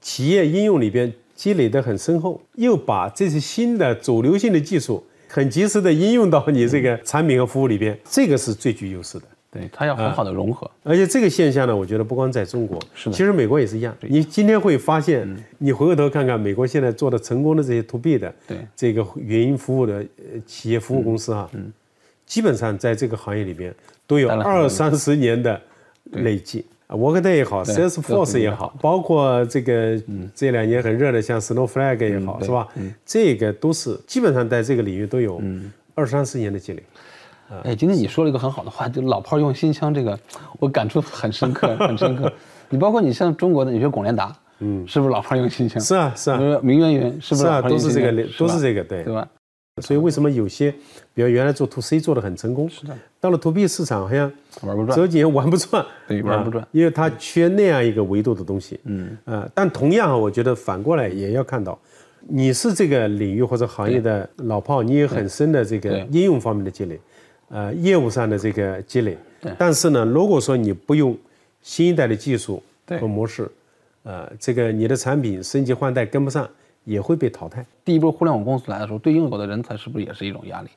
企业应用里边积累得很深厚，又把这些新的主流性的技术很及时的应用到你这个产品和服务里边，这个是最具优势的。对，它要很好的融合。而且这个现象呢，我觉得不光在中国，是的其实美国也是一样。你今天会发现，你回过头看看美国现在做的成功的这些 to B 的，对这个云音服务的呃企业服务公司啊，嗯，基本上在这个行业里边都有二三十年的累计。啊，Workday 也好对，Salesforce 也好，包括这个这两年很热的像 Snowflake 也好，是吧？这个都是基本上在这个领域都有二三十年的积累。哎，今天你说了一个很好的话，就老炮用新枪，这个我感触很深刻，很深刻。你包括你像中国的，你说龚连达，嗯，是不是老炮用新枪？是啊，是啊，呃，明渊云是不是啊，都是这个都是这个，对对吧？所以为什么有些，比如原来做 to C 做的很成功，是的，到了 to B 市场好像玩不转走几年玩不转，[LAUGHS] 对玩不转啊因为它缺那样一个维度的东西。嗯，呃，但同样啊，我觉得反过来也要看到，你是这个领域或者行业的老炮，你有很深的这个应用方面的积累，呃，业务上的这个积累。但是呢，如果说你不用新一代的技术对和模式，呃，这个你的产品升级换代跟不上，也会被淘汰。第一波互联网公司来的时候，对应有的人才是不是也是一种压力？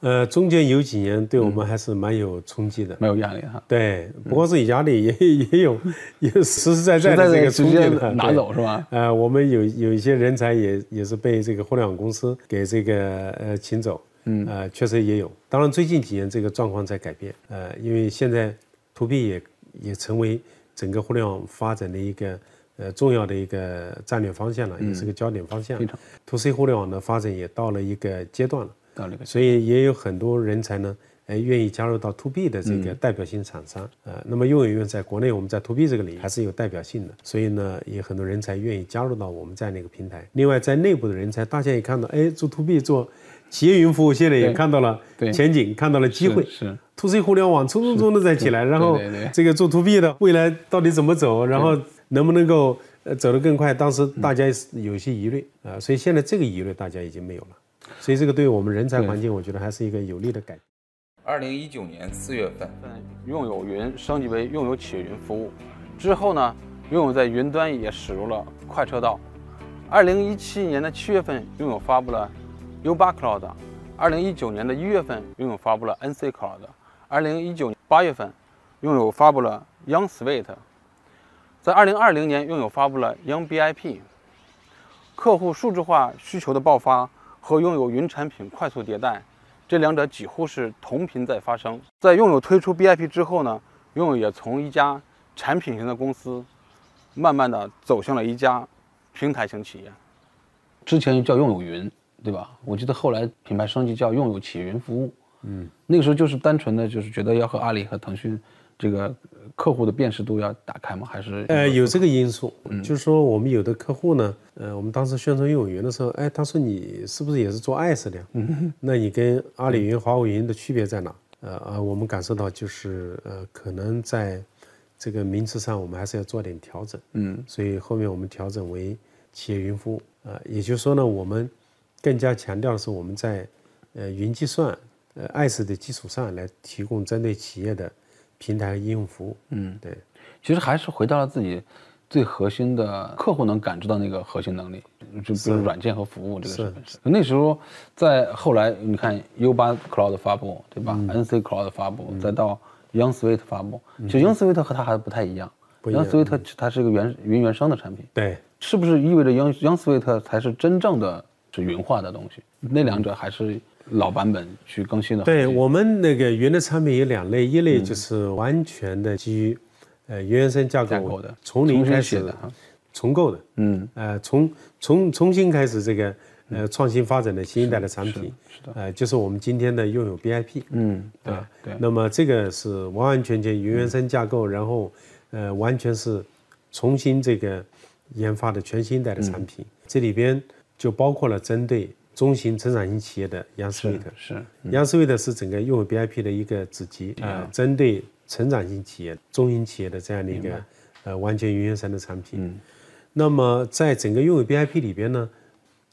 呃，中间有几年对我们还是蛮有冲击的。没有压力哈，对，不光是有压力，也也有也有实实在在的这个冲击的拿走是吧？呃，我们有有一些人才也也是被这个互联网公司给这个呃请走，嗯，呃，确实也有。当然，最近几年这个状况在改变，呃，因为现在 to B 也也成为整个互联网发展的一个呃重要的一个战略方向了，也是个焦点方向。非常 to C 互联网的发展也到了一个阶段了。到了个所以也有很多人才呢，哎，愿意加入到 to B 的这个代表性厂商，呃，那么用友用在国内我们在 to B 这个领域还是有代表性的，所以呢，也很多人才愿意加入到我们这样的一个平台。另外，在内部的人才，大家也看到，哎，做 to B 做企业云服务，现在也看到了前景，看到了机会。是 to C 互联网冲冲冲的在起来，然后这个做 to B 的未来到底怎么走，然后能不能够呃走得更快？当时大家有一些疑虑啊、所以现在这个疑虑大家已经没有了，所以这个对我们人才环境，我觉得还是一个有利的改变。二零一九年四月份，用友云升级为用友企业云服务之后呢，用友在云端也驶入了快车道。二零一七年的七月份，拥有发布了 U8 Cloud；二零一九年的一月份，拥有发布了 NC Cloud；二零一九年八月份，拥有发布了 Young Suite；在二零二零年，拥有发布了 Young BIP。客户数字化需求的爆发和拥有云产品快速迭代，这两者几乎是同频在发生。在拥有推出 BIP 之后呢，拥有也从一家产品型的公司，慢慢的走向了一家平台型企业。之前叫拥有云，对吧？我记得后来品牌升级叫拥有企业云服务。嗯，那个时候就是单纯的就是觉得要和阿里和腾讯这个呃客户的辨识度要打开吗？还是呃，有这个因素，就是说我们有的客户呢，呃，我们当时宣传用友云的时候，哎，他说你是不是也是做 IaaS 的呀？那你跟阿里云、华为云的区别在哪？呃呃，我们感受到就是呃，可能在这个名词上我们还是要做点调整。嗯，所以后面我们调整为企业云服务。呃，也就是说呢，我们更加强调的是我们在呃云计算、呃 IaaS 的基础上来提供针对企业的平台和应用服务。嗯，对。其实还是回到了自己最核心的客户能感知到那个核心能力，就比如软件和服务这个是。那时候在后来你看 U8 Cloud 发布，对吧、n c Cloud 发布，再到 Young Suite 发布，其实 Young Suite 和它还不太一样。不一样 Young Suite 它是一个原云原生的产品，对，是不是意味着 Young Young Suite 才是真正的是云化的东西？那两者还是老版本去更新的？对我们那个云的产品有两类，一类就是完全的基于呃原原生架构从零开始的重构的，嗯，呃，从从重新开始这个呃创新发展的新一代的产品，是的，呃，就是我们今天的拥有 BIP，嗯，对对，那么这个是完完全全云原生架构，然后呃完全是重新这个研发的全新一代的产品，这里边就包括了针对中型成长型企业的杨斯威特，是杨斯威特是整个拥有 BIP 的一个子集，呃，针对成长型企业、中型企业的这样的一个呃完全云原生的产品。那么在整个拥有 BIP 里边呢，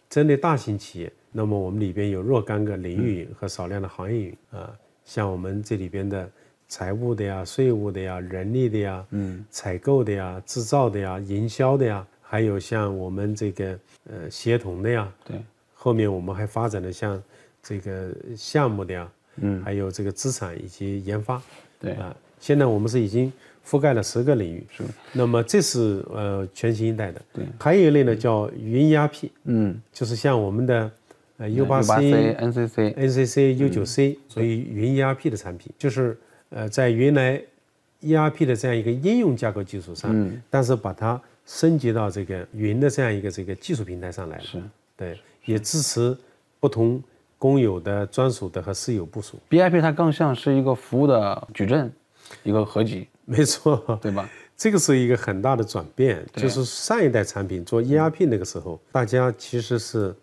针对大型企业，那么我们里边有若干个领域云和少量的行业云啊，像我们这里边的财务的呀、税务的呀、人力的呀、嗯、采购的呀、制造的呀、营销的呀，还有像我们这个呃协同的呀，对，后面我们还发展了像这个项目的呀，嗯，还有这个资产以及研发，对。啊，现在我们是已经覆盖了十个领域，是。那么这是呃全新一代的，对。还有一类呢叫云 ERP，嗯，就是像我们的呃 U 八 C、NCC、NCC、U 九 C 所以云 ERP 的产品，就是呃在原来 ERP 的这样一个应用架构基础上，嗯。但是把它升级到这个云的这样一个这个技术平台上来了，是。对，也支持不同公有的、专属的和私有部署。BIP 它更像是一个服务的矩阵，一个合集，[LAUGHS] 没错，对吧？这个是一个很大的转变，就是上一代产品做 ERP 那个时候，大家其实是，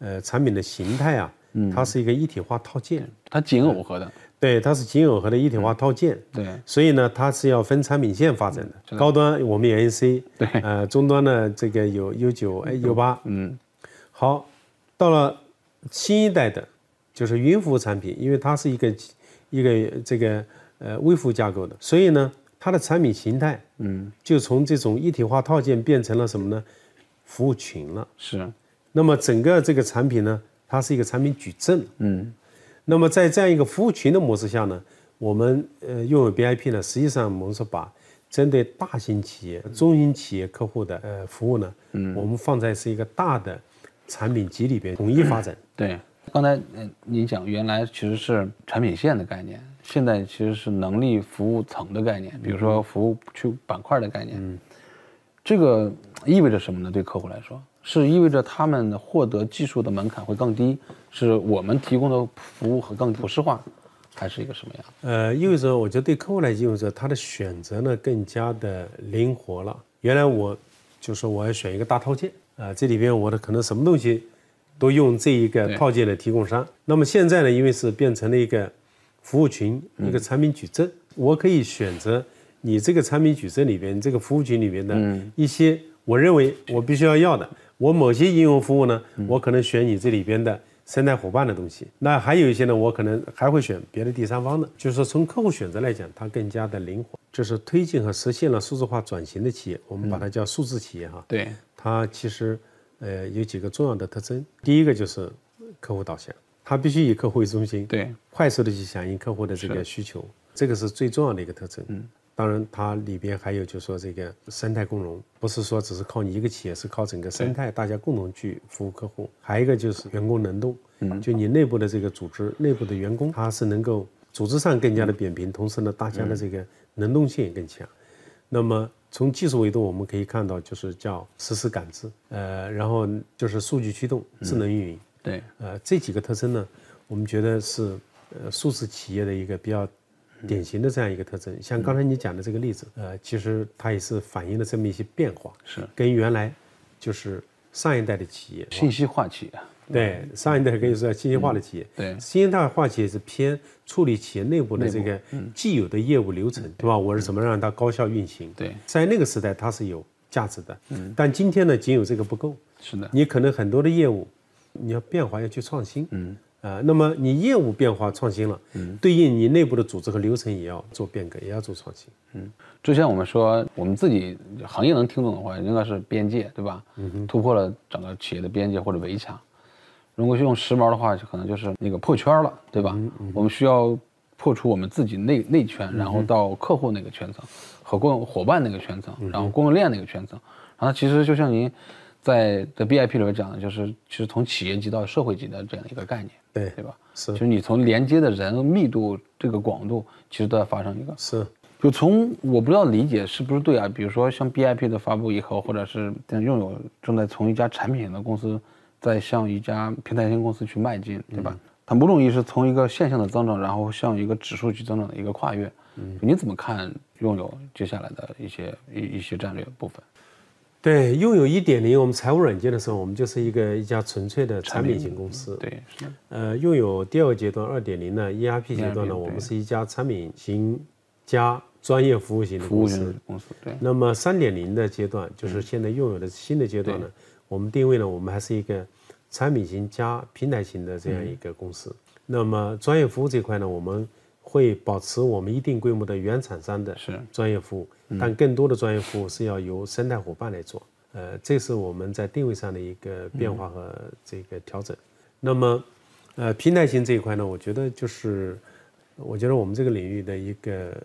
呃，产品的形态啊，它是一个一体化套件，它紧耦合的，对，它是紧耦合的一体化套件，对，所以呢，它是要分产品线发展的。高端我们有 NC，对呃，中端呢这个有 U 九、哎 U 八，嗯，好，到了新一代的，就是云服务产品，因为它是一个一个这个呃微服务架构的，所以呢，它的产品形态，嗯，就从这种一体化套件变成了什么呢？服务群了。是，那么整个这个产品呢，它是一个产品矩阵。嗯，那么在这样一个服务群的模式下呢，我们呃拥有 BIP 呢，实际上我们是把针对大型企业、中型企业客户的呃服务呢，嗯，我们放在是一个大的产品集里边统一发展。对。刚才嗯您讲原来其实是产品线的概念，现在其实是能力服务层的概念，比如说服务区板块的概念。嗯，这个意味着什么呢？对客户来说，是意味着他们获得技术的门槛会更低，是我们提供的服务和更普适化，还是一个什么样？呃，意味着我觉得对客户来讲，意味着他的选择呢更加的灵活了。原来我就说我要选一个大套件啊、这里边我的可能什么东西都用这一个套件的提供商。那么现在呢，因为是变成了一个服务群，一个产品矩阵，我可以选择你这个产品矩阵里边这个服务群里边的一些我认为我必须要要的。我某些应用服务呢，我可能选你这里边的生态伙伴的东西。那还有一些呢，我可能还会选别的第三方的。就是说，从客户选择来讲，它更加的灵活。就是推进和实现了数字化转型的企业，我们把它叫数字企业哈。对，它其实呃有几个重要的特征。第一个就是客户导向，它必须以客户为中心，对，快速的去响应客户的这个需求，这个是最重要的一个特征。嗯，当然它里边还有就是说这个生态共融，不是说只是靠你一个企业，是靠整个生态大家共同去服务客户。还有一个就是员工能动，嗯，就你内部的这个组织内部的员工，他是能够组织上更加的扁平，同时呢，大家的这个能动性也更强。那么从技术维度，我们可以看到，就是叫实时感知，呃，然后就是数据驱动、智能运营，对，呃，这几个特征呢，我们觉得是呃数字企业的一个比较典型的这样一个特征。像刚才你讲的这个例子，呃，其实它也是反映了这么一些变化，是。跟原来就是上一代的企业，信息化企业，对上一代可以说信息化的企业，对新一代化企业是偏处理企业内部的这个既有的业务流程，对吧？我是怎么让它高效运行？对，在那个时代它是有价值的，嗯但今天呢，仅有这个不够，是的，你可能很多的业务，你要变化，要去创新，嗯，啊、那么你业务变化创新了，嗯，对应你内部的组织和流程也要做变革，也要做创新，嗯，就像我们说，我们自己行业能听懂的话，应该是边界，对吧？嗯突破了整个企业的边界或者围墙。如果是用时髦的话，就可能就是那个破圈了，对吧？我们需要破除我们自己内内圈，然后到客户那个圈层，和供伙伴那个圈层，然后供应链那个圈层。然后其实就像您在在 BIP 里面讲的，就是其实从企业级到社会级的这样一个概念，对对吧？是就是你从连接的人密度这个广度，其实都在发生一个是，就从我不知道理解是不是对啊，比如说像 BIP 的发布以后，或者是拥有正在从一家产品的公司在向一家平台型公司去迈进，对吧？它某种意义是从一个现象的增长，然后向一个指数级增长的一个跨越。嗯，你怎么看拥有接下来的一些一一些战略部分？对，拥有一点零，我们财务软件的时候，我们就是一个一家纯粹的产品型公司。对，是。呃，拥有第二个阶段二点零呢，ERP 阶段呢，我们是一家产品型加专业服务型的公司。公司对。那么三点零的阶段，就是现在拥有的新的阶段呢，我们定位呢，我们还是一个。产品型加平台型的这样一个公司，那么专业服务这块呢，我们会保持我们一定规模的原厂商的专业服务，但更多的专业服务是要由生态伙伴来做。呃，这是我们在定位上的一个变化和这个调整。那么，呃，平台型这一块呢，我觉得就是，我觉得我们这个领域的一个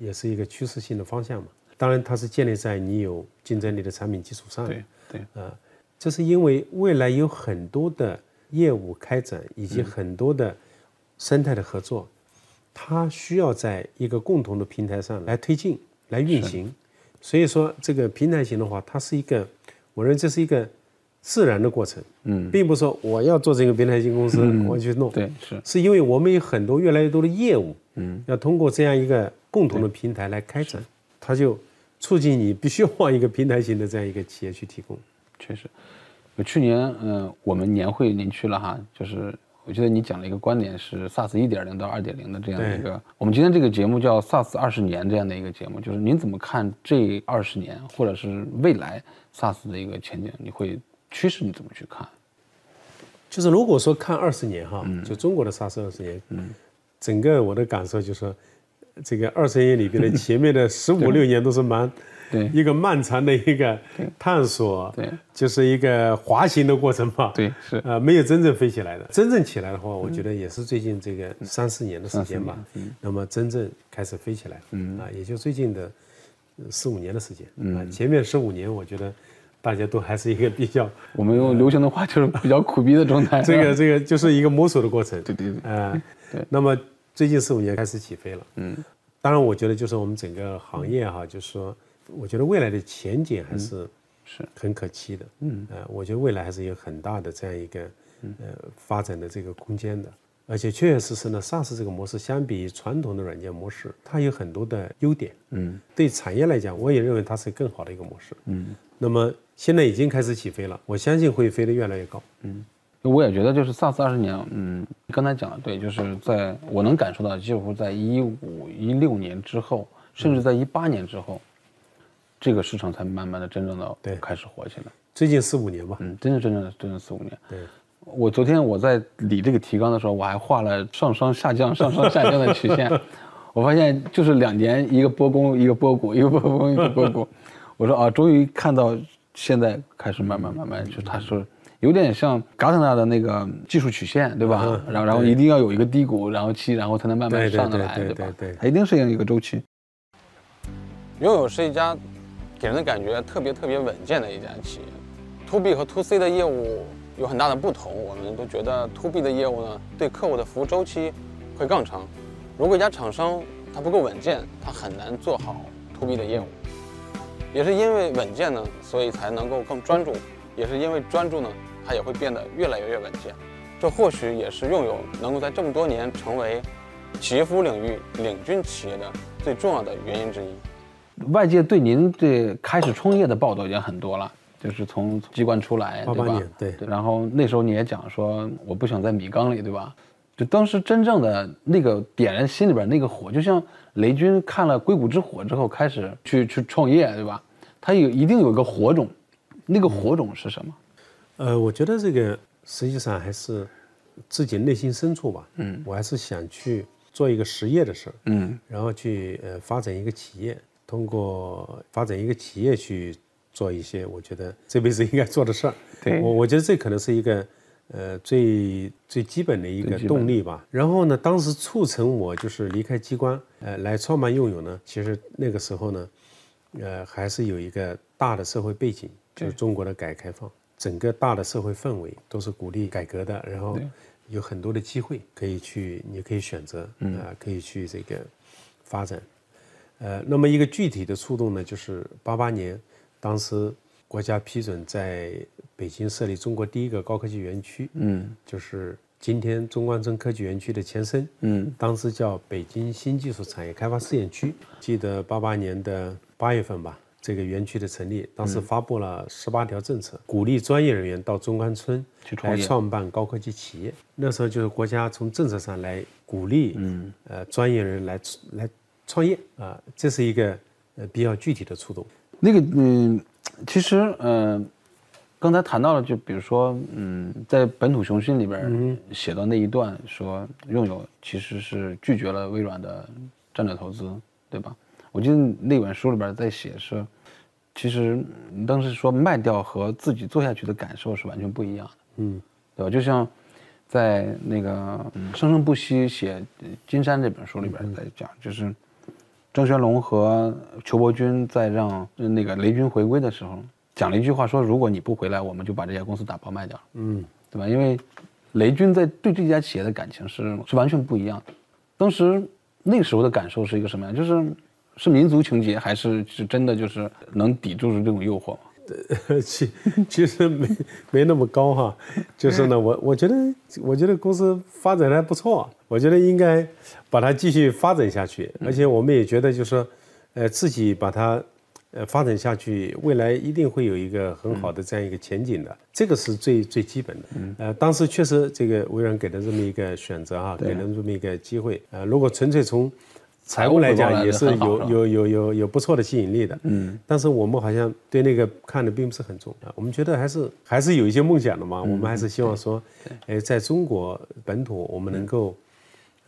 也是一个趋势性的方向嘛。当然，它是建立在你有竞争力的产品基础上。对对，呃。这是因为未来有很多的业务开展以及很多的生态的合作，它需要在一个共同的平台上来推进、来运行。所以说，这个平台型的话，它是一个，我认为这是一个自然的过程。嗯，并不是说我要做这个平台型公司，我去弄。对，是。是因为我们有很多越来越多的业务，嗯，要通过这样一个共同的平台来开展，它就促进你必须要往一个平台型的这样一个企业去提供。确实，去年嗯，我们年会您去了哈，就是我觉得你讲了一个观点是 SaaS 一点零到二点零的这样的一个，我们今天这个节目叫 SaaS 二十年这样的一个节目，就是您怎么看这二十年或者是未来 SaaS 的一个前景？你会趋势你怎么去看？就是如果说看二十年哈，就中国的 SaaS 二十年，嗯，整个我的感受就是，这个二十年里边的前面的十五六年都是蛮。对一个漫长的一个探索，对，就是一个滑行的过程嘛。对，是呃，没有真正飞起来的。真正起来的话，我觉得也是最近这个三四年的时间吧。嗯。那么真正开始飞起来，嗯啊，也就最近的四五年的时间。嗯。啊前面十五年，我觉得大家都还是一个比较，我们用流行的话就是比较苦逼的状态。[LAUGHS] 这个这个就是一个摸索的过程。对 [LAUGHS] 对对。啊，对。那么最近四五年开始起飞了。嗯。当然，我觉得就是我们整个行业哈，就是说。我觉得未来的前景还是是。很可期的，嗯，呃，我觉得未来还是有很大的这样一个呃发展的这个空间的，而且确确实实呢，SaaS 这个模式相比传统的软件模式，它有很多的优点，嗯，对产业来讲，我也认为它是更好的一个模式，嗯，那么现在已经开始起飞了，我相信会飞得越来越高，嗯，我也觉得就是 SaaS 二十年，嗯，刚才讲的对，就是在我能感受到，几乎在一五一六年之后，甚至在一八年之后。这个市场才慢慢的真正的对开始火起来，最近四五年吧，嗯，真的真正的真正四五年。对，我昨天我在理这个提纲的时候，我还画了上升下降上升下降的曲线，[LAUGHS] 我发现就是两年一个波峰一个波谷一个波峰一个波谷，[LAUGHS] 我说啊，终于看到现在开始慢慢慢慢就它是有点像 Gartner 的那个技术曲线，对吧？然后然后一定要有一个低谷，然后期，然后才能慢慢上得来，对吧？对，它一定是一个周期。拥有是一家。给人的感觉特别特别稳健的一家企业，to B 和 to C 的业务有很大的不同。我们都觉得 to B 的业务呢，对客户的服务周期会更长。如果一家厂商它不够稳健，它很难做好 to B 的业务。也是因为稳健呢，所以才能够更专注。也是因为专注呢，它也会变得越来越越稳健。这或许也是拥有能够在这么多年成为企业服务领域领军企业的最重要的原因之一。外界对您这开始创业的报道已经很多了，就是从机关出来，对吧？对。然后那时候你也讲说，我不想在米缸里，对吧？就当时真正的那个点燃心里边那个火，就像雷军看了《硅谷之火》之后开始去去创业，对吧？他有一定有一个火种，那个火种是什么？呃，我觉得这个实际上还是自己内心深处吧。嗯。我还是想去做一个实业的事儿。嗯。然后去呃发展一个企业。通过发展一个企业去做一些，我觉得这辈子应该做的事儿。[LAUGHS] 对我，我觉得这可能是一个，呃，最最基本的一个动力吧。然后呢，当时促成我就是离开机关，呃，来创办用友呢，其实那个时候呢，呃，还是有一个大的社会背景，就是中国的改革开放，整个大的社会氛围都是鼓励改革的，然后有很多的机会可以去，你可以选择，啊，可以去这个发展。呃，那么一个具体的触动呢，就是八八年，当时国家批准在北京设立中国第一个高科技园区，嗯，就是今天中关村科技园区的前身，嗯，当时叫北京新技术产业开发试验区。记得八八年的八月份吧，这个园区的成立，当时发布了十八条政策，鼓励专业人员到中关村来创办高科技企业。那时候就是国家从政策上来鼓励，嗯，呃，专业人来来创业啊，这是一个呃比较具体的触动。那个嗯，其实嗯，刚才谈到了，就比如说嗯，在《本土雄心》里边写到那一段，说用友其实是拒绝了微软的战略投资，对吧？我记得那本书里边在写是，其实当时说卖掉和自己做下去的感受是完全不一样的，嗯，对吧？就像在那个《生生不息》写《金山》这本书里边在讲，就是。张学龙和裘伯军在让那个雷军回归的时候，讲了一句话，说如果你不回来，我们就把这家公司打包卖掉嗯，对吧？因为雷军在对这家企业的感情是是完全不一样的。当时那时候的感受是一个什么样？就是是民族情结，还是是真的就是能抵住住这种诱惑吗？其 [LAUGHS] 其实没没那么高哈，就是呢，我我觉得我觉得公司发展的还不错，我觉得应该把它继续发展下去，而且我们也觉得就是说，呃，自己把它呃发展下去，未来一定会有一个很好的这样一个前景的，这个是最最基本的。呃，当时确实这个微软给了这么一个选择啊，给了这么一个机会。呃，如果纯粹从财务来讲也是有有有有有不错的吸引力的，嗯，但是我们好像对那个看的并不是很重啊，我们觉得还是还是有一些梦想的嘛，我们还是希望说，哎，在中国本土我们能够，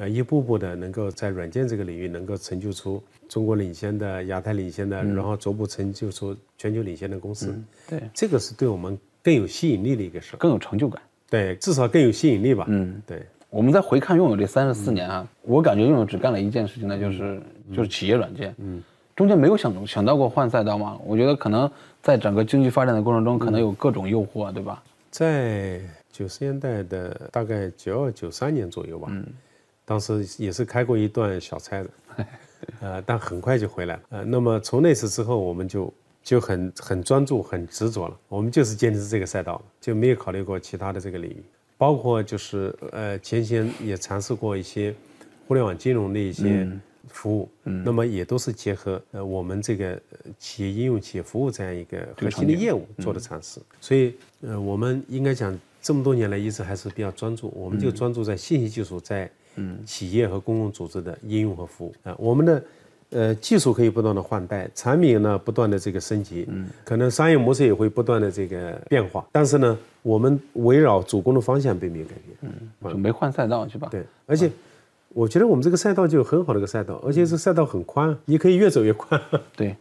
呃，一步步的能够在软件这个领域能够成就出中国领先的、亚太领先的，然后逐步成就出全球领先的公司，对，这个是对我们更有吸引力的一个事更有成就感，对，至少更有吸引力吧，嗯，对。我们再回看拥有这三十四年啊，我感觉拥有只干了一件事情，那就是就是企业软件。嗯，中间没有想想到过换赛道吗？我觉得可能在整个经济发展的过程中，可能有各种诱惑，对吧？在九十年代的大概九二九三年左右吧，嗯，当时也是开过一段小差的，呃，但很快就回来了。呃，那么从那次之后，我们就就很很专注、很执着了，我们就是坚持这个赛道，就没有考虑过其他的这个领域。包括就是呃前些也尝试过一些互联网金融的一些服务，那么也都是结合呃我们这个企业应用企业服务这样一个核心的业务做的尝试。所以呃我们应该讲这么多年来一直还是比较专注，我们就专注在信息技术在企业和公共组织的应用和服务。啊，我们的。呃，技术可以不断的换代，产品呢不断的这个升级，嗯，可能商业模式也会不断的这个变化，但是呢，我们围绕主攻的方向并没有改变，嗯，没换赛道是吧？对，而且我觉得我们这个赛道就有很好的一个赛道，而且这赛道很宽，你可以越走越宽。[LAUGHS] 对，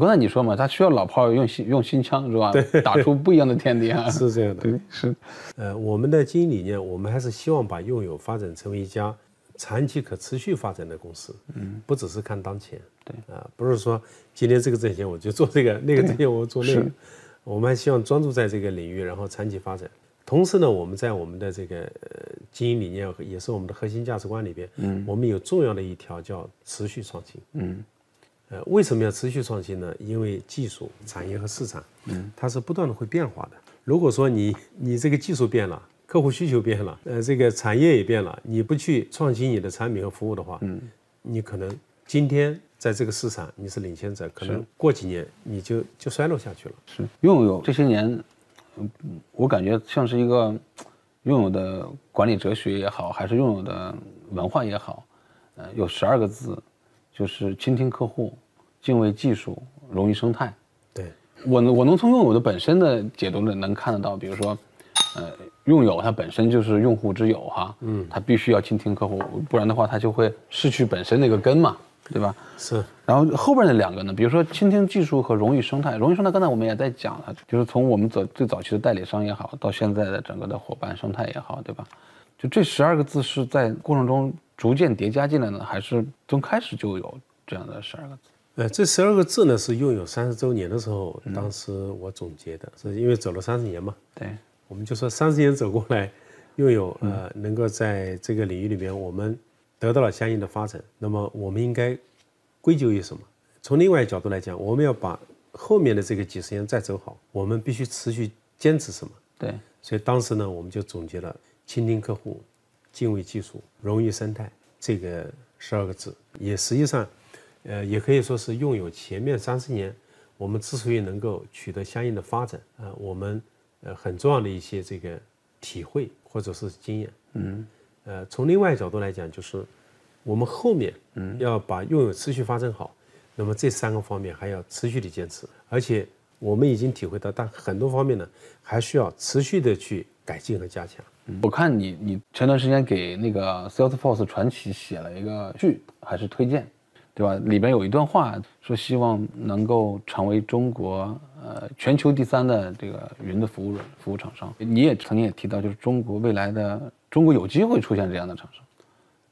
刚才你说嘛，他需要老炮用新用新枪是吧？对，[LAUGHS] 打出不一样的天地啊。[LAUGHS] 是这样的，对，是。呃，我们的经营理念，我们还是希望把用友发展成为一家。长期可持续发展的公司，嗯，不只是看当前，对啊，不是说今天这个挣钱我就做这个，那个挣钱我做那个，我们还希望专注在这个领域，然后长期发展。同时呢，我们在我们的这个呃经营理念也是我们的核心价值观里边，嗯，我们有重要的一条叫持续创新，嗯，呃，为什么要持续创新呢？因为技术、产业和市场，嗯，它是不断的会变化的。如果说你你这个技术变了，客户需求变了，呃，这个产业也变了。你不去创新你的产品和服务的话，嗯，你可能今天在这个市场你是领先者，可能过几年你就就衰落下去了。是拥有这些年，嗯，我感觉像是一个拥有的管理哲学也好，还是拥有的文化也好，呃，有十二个字，就是倾听客户、敬畏技术、荣誉生态。对我，我能从用友的本身的解读呢能看得到，比如说，呃。用友它本身就是用户之友哈，嗯，它必须要倾听客户，不然的话它就会失去本身那个根嘛，对吧？是。然后后边那两个呢，比如说倾听技术和荣誉生态，荣誉生态刚才我们也在讲了，就是从我们早最早期的代理商也好，到现在的整个的伙伴生态也好，对吧？就这十二个字是在过程中逐渐叠加进来呢，还是从开始就有这样的十二个字？呃，这十二个字呢是拥有三十周年的时候，当时我总结的，是因为走了三十年嘛。对。我们就说三十年走过来，又有呃能够在这个领域里面，我们得到了相应的发展。那么我们应该归咎于什么？从另外一个角度来讲，我们要把后面的这个几十年再走好，我们必须持续坚持什么？对，所以当时呢，我们就总结了倾听客户、敬畏技术、荣誉生态这个十二个字，也实际上，呃，也可以说是拥有前面三十年我们之所以能够取得相应的发展啊、我们呃很重要的一些这个体会或者是经验。嗯，呃，从另外一个角度来讲，就是我们后面嗯要把拥有持续发展好，那么这三个方面还要持续的坚持，而且我们已经体会到，但很多方面呢还需要持续的去改进和加强。我看你你前段时间给那个 Salesforce 传奇写了一个剧，还是推荐，对吧？里边有一段话说，希望能够成为中国呃全球第三的这个云的服务服务厂商。你也曾经也提到，就是中国未来的中国有机会出现这样的厂商，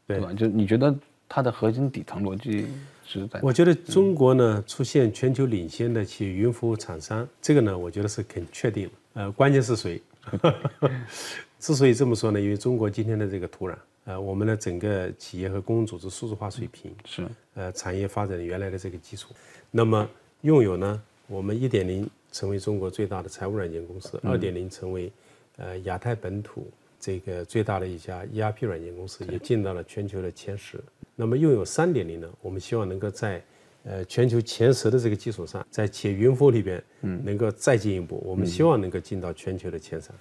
对吧？就你觉得它的核心底层逻辑是在？我觉得中国呢出现全球领先的企业云服务厂商，这个呢我觉得是肯确定的。呃，关键是谁？[LAUGHS] [LAUGHS] [LAUGHS] 之所以这么说呢，因为中国今天的这个土壤，呃，我们的整个企业和公共组织数字化水平，是呃，产业发展原来的这个基础。那么拥有呢，我们一点零成为中国最大的财务软件公司，二点零成为呃亚太本土这个最大的一家 ERP 软件公司，也进到了全球的前十。那么拥有三点零呢，我们希望能够在呃全球前十的这个基础上，在企业云服务里边，嗯，能够再进一步。我们希望能够进到全球的前三。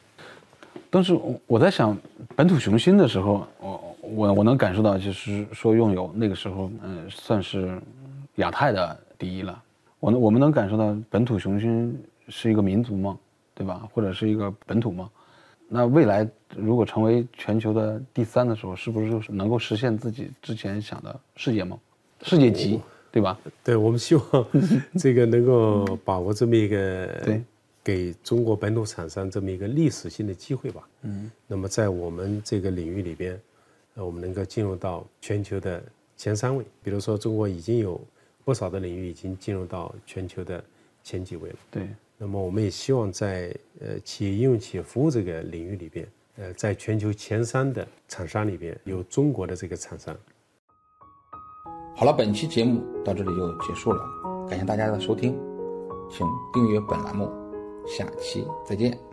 但是我我在想，本土雄心的时候，我我我能感受到，就是说拥有那个时候，嗯，算是亚太的第一了。我能我们能感受到本土雄心是一个民族梦，对吧？或者是一个本土梦。那未来如果成为全球的第三的时候，是不是能够实现自己之前想的世界梦、世界级，对吧？对，我们希望 [LAUGHS] 这个能够把握这么一个对给中国本土厂商这么一个历史性的机会吧。嗯，那么在我们这个领域里边，呃，我们能够进入到全球的前三位。比如说，中国已经有不少的领域已经进入到全球的前几位了。对，那么我们也希望在呃企业应用企业服务这个领域里边，呃，在全球前三的厂商里边有中国的这个厂商。好了，本期节目到这里就结束了，感谢大家的收听，请订阅本栏目，下期再见。